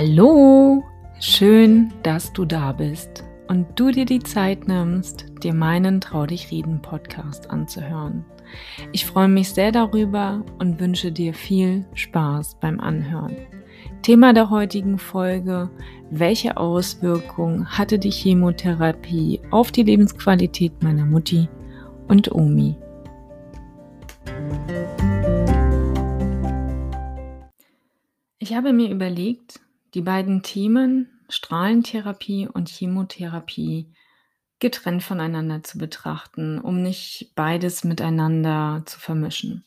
Hallo, schön, dass du da bist und du dir die Zeit nimmst, dir meinen Trau dich reden Podcast anzuhören. Ich freue mich sehr darüber und wünsche dir viel Spaß beim Anhören. Thema der heutigen Folge, welche Auswirkungen hatte die Chemotherapie auf die Lebensqualität meiner Mutti und Omi? Ich habe mir überlegt, die beiden Themen Strahlentherapie und Chemotherapie getrennt voneinander zu betrachten, um nicht beides miteinander zu vermischen.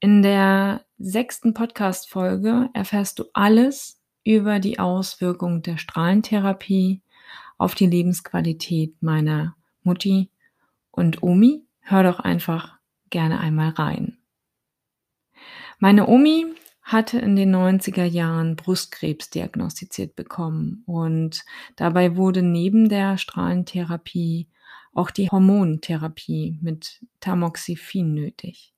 In der sechsten Podcast-Folge erfährst du alles über die Auswirkungen der Strahlentherapie auf die Lebensqualität meiner Mutti und Omi. Hör doch einfach gerne einmal rein. Meine Omi hatte in den 90er Jahren Brustkrebs diagnostiziert bekommen und dabei wurde neben der Strahlentherapie auch die Hormontherapie mit Tamoxifen nötig.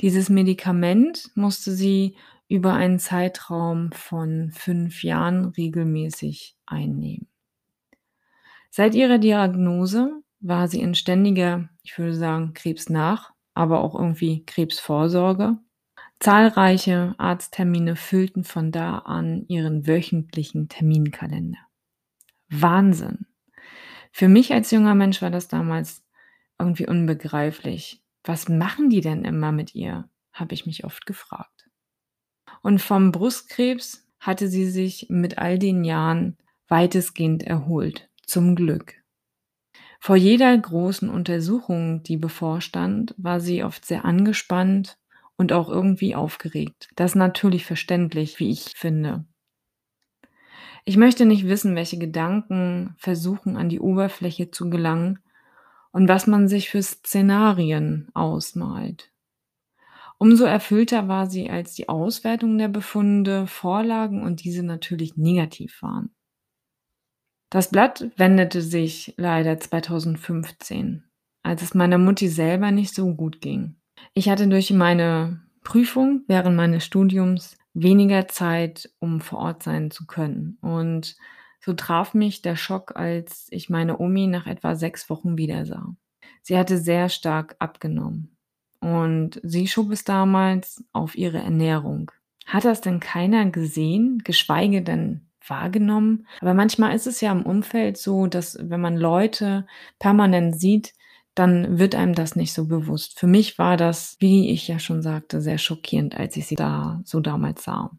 Dieses Medikament musste sie über einen Zeitraum von fünf Jahren regelmäßig einnehmen. Seit ihrer Diagnose war sie in ständiger, ich würde sagen, Krebsnach, aber auch irgendwie Krebsvorsorge Zahlreiche Arzttermine füllten von da an ihren wöchentlichen Terminkalender. Wahnsinn. Für mich als junger Mensch war das damals irgendwie unbegreiflich. Was machen die denn immer mit ihr? habe ich mich oft gefragt. Und vom Brustkrebs hatte sie sich mit all den Jahren weitestgehend erholt, zum Glück. Vor jeder großen Untersuchung, die bevorstand, war sie oft sehr angespannt und auch irgendwie aufgeregt. Das ist natürlich verständlich, wie ich finde. Ich möchte nicht wissen, welche Gedanken versuchen an die Oberfläche zu gelangen und was man sich für Szenarien ausmalt. Umso erfüllter war sie, als die Auswertung der Befunde vorlagen und diese natürlich negativ waren. Das Blatt wendete sich leider 2015, als es meiner Mutti selber nicht so gut ging. Ich hatte durch meine Prüfung während meines Studiums weniger Zeit, um vor Ort sein zu können. Und so traf mich der Schock, als ich meine Omi nach etwa sechs Wochen wiedersah. Sie hatte sehr stark abgenommen. Und sie schob es damals auf ihre Ernährung. Hat das denn keiner gesehen, geschweige denn wahrgenommen? Aber manchmal ist es ja im Umfeld so, dass wenn man Leute permanent sieht, dann wird einem das nicht so bewusst. Für mich war das, wie ich ja schon sagte, sehr schockierend, als ich sie da so damals sah.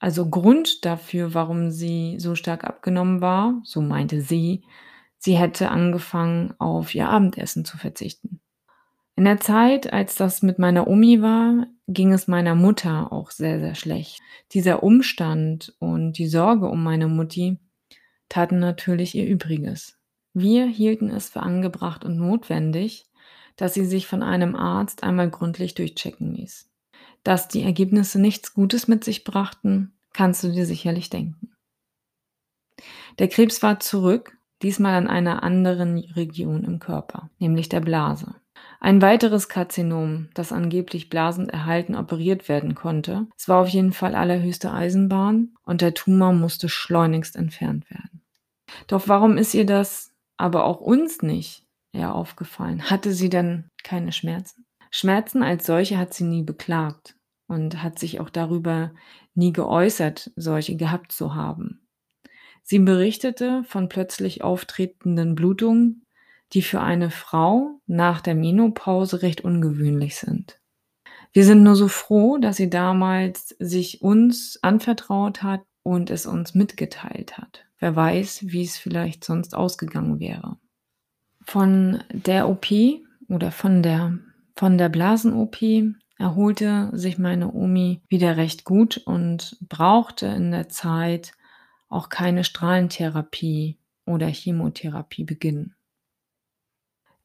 Also Grund dafür, warum sie so stark abgenommen war, so meinte sie, sie hätte angefangen, auf ihr Abendessen zu verzichten. In der Zeit, als das mit meiner Omi war, ging es meiner Mutter auch sehr, sehr schlecht. Dieser Umstand und die Sorge um meine Mutti taten natürlich ihr Übriges. Wir hielten es für angebracht und notwendig, dass sie sich von einem Arzt einmal gründlich durchchecken ließ. Dass die Ergebnisse nichts Gutes mit sich brachten, kannst du dir sicherlich denken. Der Krebs war zurück, diesmal an einer anderen Region im Körper, nämlich der Blase. Ein weiteres Karzinom, das angeblich blasend erhalten operiert werden konnte. Es war auf jeden Fall allerhöchste Eisenbahn und der Tumor musste schleunigst entfernt werden. Doch warum ist ihr das aber auch uns nicht eher aufgefallen. Hatte sie denn keine Schmerzen? Schmerzen als solche hat sie nie beklagt und hat sich auch darüber nie geäußert, solche gehabt zu haben. Sie berichtete von plötzlich auftretenden Blutungen, die für eine Frau nach der Menopause recht ungewöhnlich sind. Wir sind nur so froh, dass sie damals sich uns anvertraut hat und es uns mitgeteilt hat. Wer weiß, wie es vielleicht sonst ausgegangen wäre. Von der OP oder von der, von der Blasen-OP erholte sich meine Omi wieder recht gut und brauchte in der Zeit auch keine Strahlentherapie oder Chemotherapie beginnen.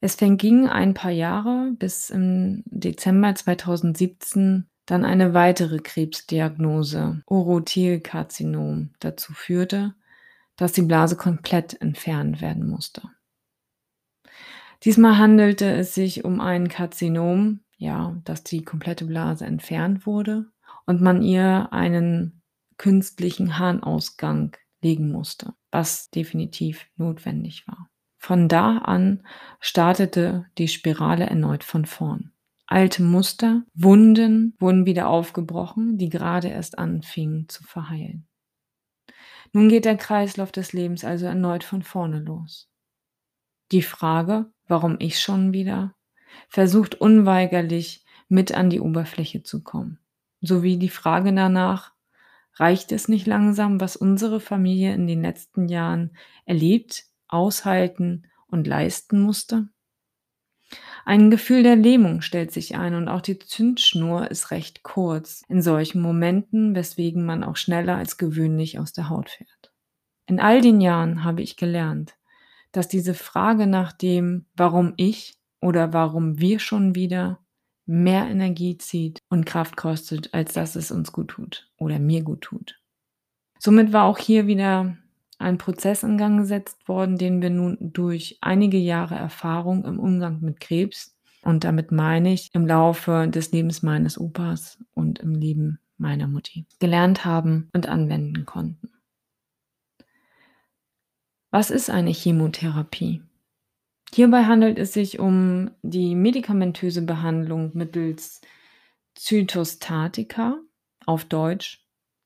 Es verging ein paar Jahre, bis im Dezember 2017 dann eine weitere Krebsdiagnose, Urothelkarzinom, dazu führte, dass die Blase komplett entfernt werden musste. Diesmal handelte es sich um ein Karzinom, ja, dass die komplette Blase entfernt wurde und man ihr einen künstlichen Harnausgang legen musste, was definitiv notwendig war. Von da an startete die Spirale erneut von vorn. Alte Muster, Wunden wurden wieder aufgebrochen, die gerade erst anfingen zu verheilen. Nun geht der Kreislauf des Lebens also erneut von vorne los. Die Frage, warum ich schon wieder, versucht unweigerlich mit an die Oberfläche zu kommen. Sowie die Frage danach, reicht es nicht langsam, was unsere Familie in den letzten Jahren erlebt, aushalten und leisten musste? Ein Gefühl der Lähmung stellt sich ein und auch die Zündschnur ist recht kurz in solchen Momenten, weswegen man auch schneller als gewöhnlich aus der Haut fährt. In all den Jahren habe ich gelernt, dass diese Frage nach dem, warum ich oder warum wir schon wieder mehr Energie zieht und Kraft kostet, als dass es uns gut tut oder mir gut tut. Somit war auch hier wieder ein Prozess in Gang gesetzt worden, den wir nun durch einige Jahre Erfahrung im Umgang mit Krebs und damit meine ich im Laufe des Lebens meines Opas und im Leben meiner Mutti gelernt haben und anwenden konnten. Was ist eine Chemotherapie? Hierbei handelt es sich um die medikamentöse Behandlung mittels Zytostatika, auf Deutsch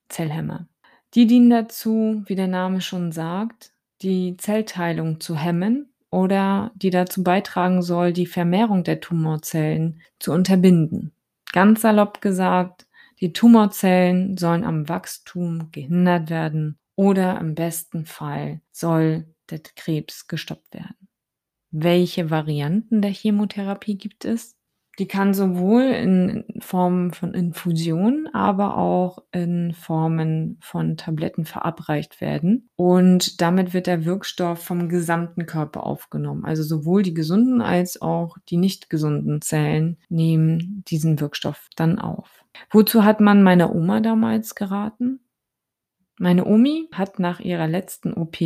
Zellhemmer. Die dienen dazu, wie der Name schon sagt, die Zellteilung zu hemmen oder die dazu beitragen soll, die Vermehrung der Tumorzellen zu unterbinden. Ganz salopp gesagt, die Tumorzellen sollen am Wachstum gehindert werden oder im besten Fall soll der Krebs gestoppt werden. Welche Varianten der Chemotherapie gibt es? Die kann sowohl in Form von Infusion, aber auch in Formen von Tabletten verabreicht werden. Und damit wird der Wirkstoff vom gesamten Körper aufgenommen. Also sowohl die gesunden als auch die nicht gesunden Zellen nehmen diesen Wirkstoff dann auf. Wozu hat man meiner Oma damals geraten? Meine Omi hat nach ihrer letzten OP,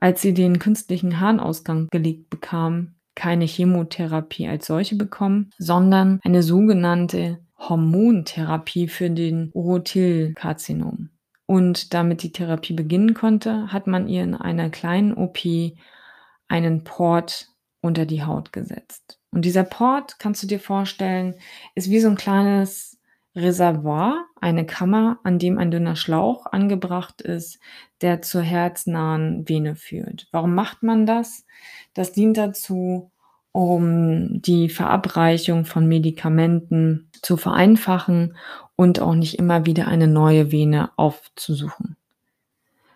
als sie den künstlichen Harnausgang gelegt bekam, keine Chemotherapie als solche bekommen, sondern eine sogenannte Hormontherapie für den Urothelkarzinom. Und damit die Therapie beginnen konnte, hat man ihr in einer kleinen OP einen Port unter die Haut gesetzt. Und dieser Port, kannst du dir vorstellen, ist wie so ein kleines Reservoir, eine Kammer, an dem ein dünner Schlauch angebracht ist, der zur herznahen Vene führt. Warum macht man das? Das dient dazu, um die Verabreichung von Medikamenten zu vereinfachen und auch nicht immer wieder eine neue Vene aufzusuchen.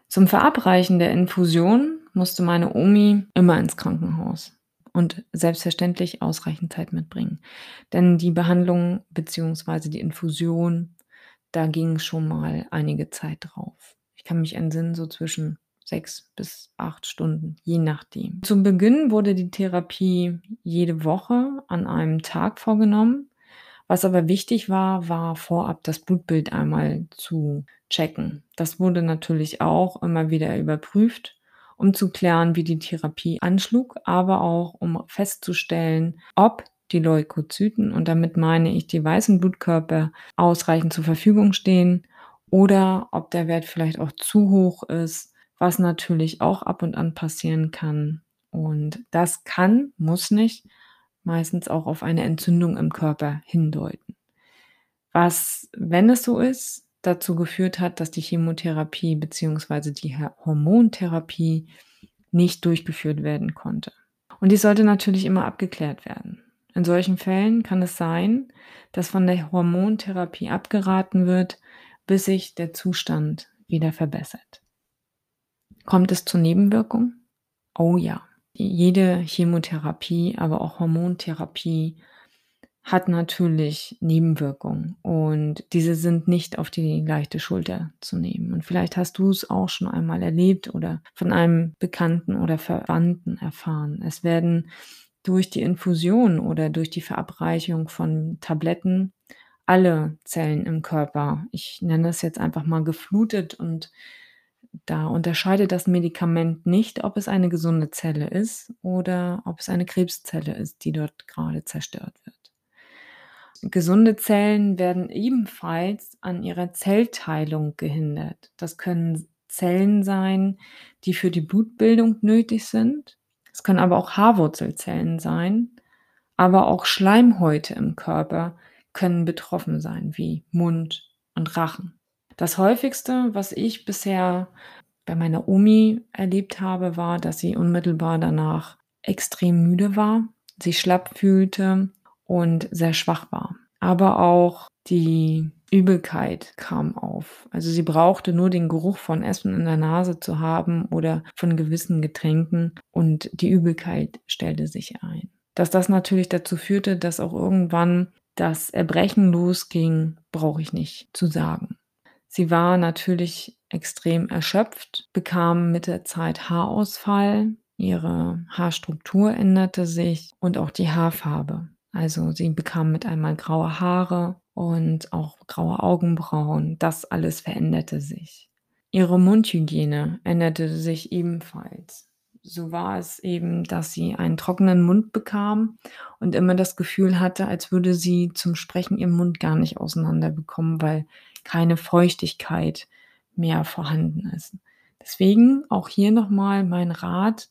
Zum Verabreichen der Infusion musste meine Omi immer ins Krankenhaus und selbstverständlich ausreichend Zeit mitbringen. Denn die Behandlung bzw. die Infusion, da ging schon mal einige Zeit drauf. Ich kann mich entsinnen, so zwischen sechs bis acht Stunden, je nachdem. Zu Beginn wurde die Therapie jede Woche an einem Tag vorgenommen. Was aber wichtig war, war vorab das Blutbild einmal zu checken. Das wurde natürlich auch immer wieder überprüft um zu klären, wie die Therapie anschlug, aber auch um festzustellen, ob die Leukozyten, und damit meine ich die weißen Blutkörper, ausreichend zur Verfügung stehen oder ob der Wert vielleicht auch zu hoch ist, was natürlich auch ab und an passieren kann. Und das kann, muss nicht, meistens auch auf eine Entzündung im Körper hindeuten. Was, wenn es so ist, dazu geführt hat, dass die Chemotherapie bzw. die Hormontherapie nicht durchgeführt werden konnte. Und dies sollte natürlich immer abgeklärt werden. In solchen Fällen kann es sein, dass von der Hormontherapie abgeraten wird, bis sich der Zustand wieder verbessert. Kommt es zur Nebenwirkung? Oh ja. Jede Chemotherapie, aber auch Hormontherapie hat natürlich Nebenwirkungen und diese sind nicht auf die leichte Schulter zu nehmen. Und vielleicht hast du es auch schon einmal erlebt oder von einem Bekannten oder Verwandten erfahren. Es werden durch die Infusion oder durch die Verabreichung von Tabletten alle Zellen im Körper, ich nenne es jetzt einfach mal geflutet und da unterscheidet das Medikament nicht, ob es eine gesunde Zelle ist oder ob es eine Krebszelle ist, die dort gerade zerstört wird. gesunde Zellen werden ebenfalls an ihrer Zellteilung gehindert. Das können Zellen sein, die für die Blutbildung nötig sind. Es können aber auch Haarwurzelzellen sein, aber auch Schleimhäute im Körper können betroffen sein, wie Mund und Rachen. Das häufigste, was ich bisher bei meiner Omi erlebt habe, war, dass sie unmittelbar danach extrem müde war, sich schlapp fühlte und sehr schwach war. Aber auch die Übelkeit kam auf. Also sie brauchte nur den Geruch von Essen in der Nase zu haben oder von gewissen Getränken und die Übelkeit stellte sich ein. Dass das natürlich dazu führte, dass auch irgendwann das Erbrechen losging, brauche ich nicht zu sagen. Sie war natürlich extrem erschöpft, bekam mit der Zeit Haarausfall, ihre Haarstruktur änderte sich und auch die Haarfarbe. Also sie bekam mit einmal graue Haare und auch graue Augenbrauen. Das alles veränderte sich. Ihre Mundhygiene änderte sich ebenfalls. So war es eben, dass sie einen trockenen Mund bekam und immer das Gefühl hatte, als würde sie zum Sprechen ihren Mund gar nicht auseinander bekommen, weil keine Feuchtigkeit mehr vorhanden ist. Deswegen auch hier nochmal mein Rat,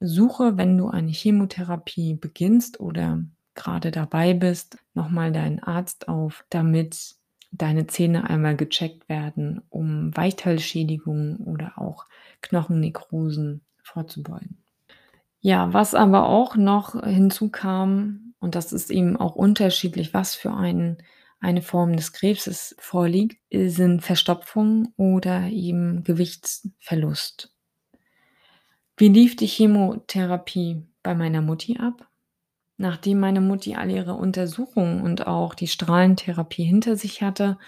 suche, wenn du eine Chemotherapie beginnst oder gerade dabei bist, nochmal deinen Arzt auf, damit deine Zähne einmal gecheckt werden, um Weichteilschädigungen oder auch Knochennekrosen vorzubeugen. Ja, was aber auch noch hinzukam, und das ist eben auch unterschiedlich, was für ein, eine Form des Krebses vorliegt, sind Verstopfung oder eben Gewichtsverlust. Wie lief die Chemotherapie bei meiner Mutti ab? Nachdem meine Mutti all ihre Untersuchungen und auch die Strahlentherapie hinter sich hatte,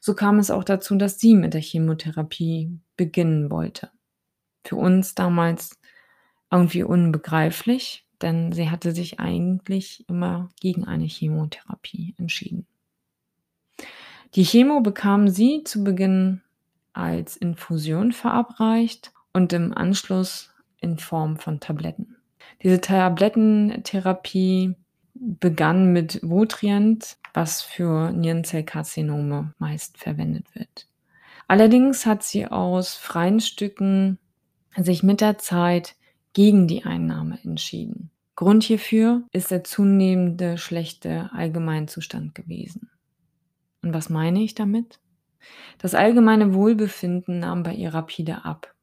so kam es auch dazu, dass sie mit der Chemotherapie beginnen wollte. Für uns damals irgendwie unbegreiflich, denn sie hatte sich eigentlich immer gegen eine Chemotherapie entschieden. Die Chemo bekam sie zu Beginn als Infusion verabreicht und im Anschluss in Form von Tabletten. Diese Tablettentherapie begann mit Votrient, was für Nierenzellkarzinome meist verwendet wird. Allerdings hat sie aus freien Stücken sich mit der Zeit gegen die Einnahme entschieden. Grund hierfür ist der zunehmende schlechte Allgemeinzustand gewesen. Und was meine ich damit? Das allgemeine Wohlbefinden nahm bei ihr rapide ab.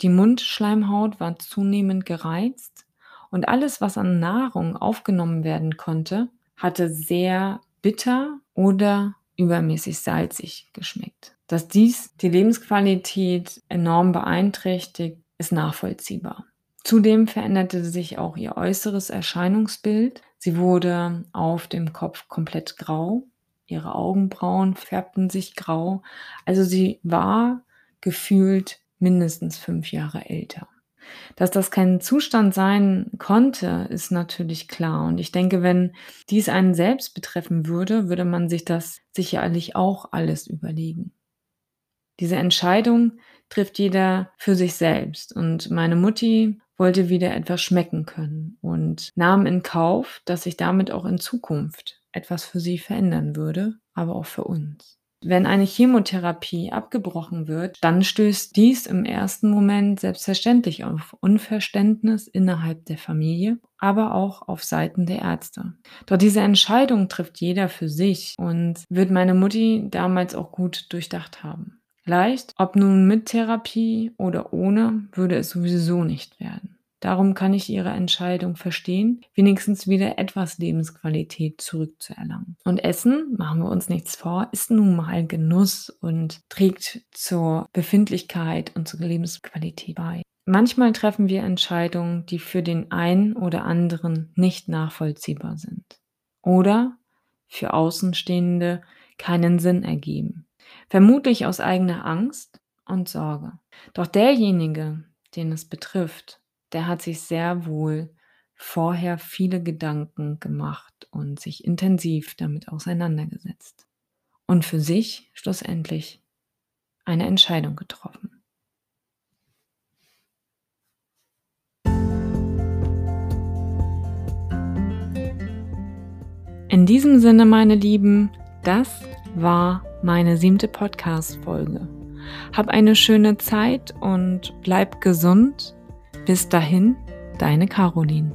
Die Mundschleimhaut war zunehmend gereizt und alles, was an Nahrung aufgenommen werden konnte, hatte sehr bitter oder übermäßig salzig geschmeckt. Dass dies die Lebensqualität enorm beeinträchtigt, ist nachvollziehbar. Zudem veränderte sich auch ihr äußeres Erscheinungsbild. Sie wurde auf dem Kopf komplett grau. Ihre Augenbrauen färbten sich grau. Also sie war gefühlt mindestens fünf Jahre älter. Dass das kein Zustand sein konnte, ist natürlich klar. Und ich denke, wenn dies einen selbst betreffen würde, würde man sich das sicherlich auch alles überlegen. Diese Entscheidung trifft jeder für sich selbst. Und meine Mutti wollte wieder etwas schmecken können und nahm in Kauf, dass sich damit auch in Zukunft etwas für sie verändern würde, aber auch für uns. Wenn eine Chemotherapie abgebrochen wird, dann stößt dies im ersten Moment selbstverständlich auf Unverständnis innerhalb der Familie, aber auch auf Seiten der Ärzte. Doch diese Entscheidung trifft jeder für sich und wird meine Mutti damals auch gut durchdacht haben. Leicht, ob nun mit Therapie oder ohne, würde es sowieso nicht werden. Darum kann ich ihre Entscheidung verstehen, wenigstens wieder etwas Lebensqualität zurückzuerlangen. Und Essen, machen wir uns nichts vor, ist nun mal Genuss und trägt zur Befindlichkeit und zur Lebensqualität bei. Manchmal treffen wir Entscheidungen, die für den einen oder anderen nicht nachvollziehbar sind oder für Außenstehende keinen Sinn ergeben. Vermutlich aus eigener Angst und Sorge. Doch derjenige, den es betrifft, der hat sich sehr wohl vorher viele Gedanken gemacht und sich intensiv damit auseinandergesetzt und für sich schlussendlich eine Entscheidung getroffen. In diesem Sinne, meine Lieben, das war meine siebte Podcast-Folge. Hab eine schöne Zeit und bleib gesund. Bis dahin, deine Caroline.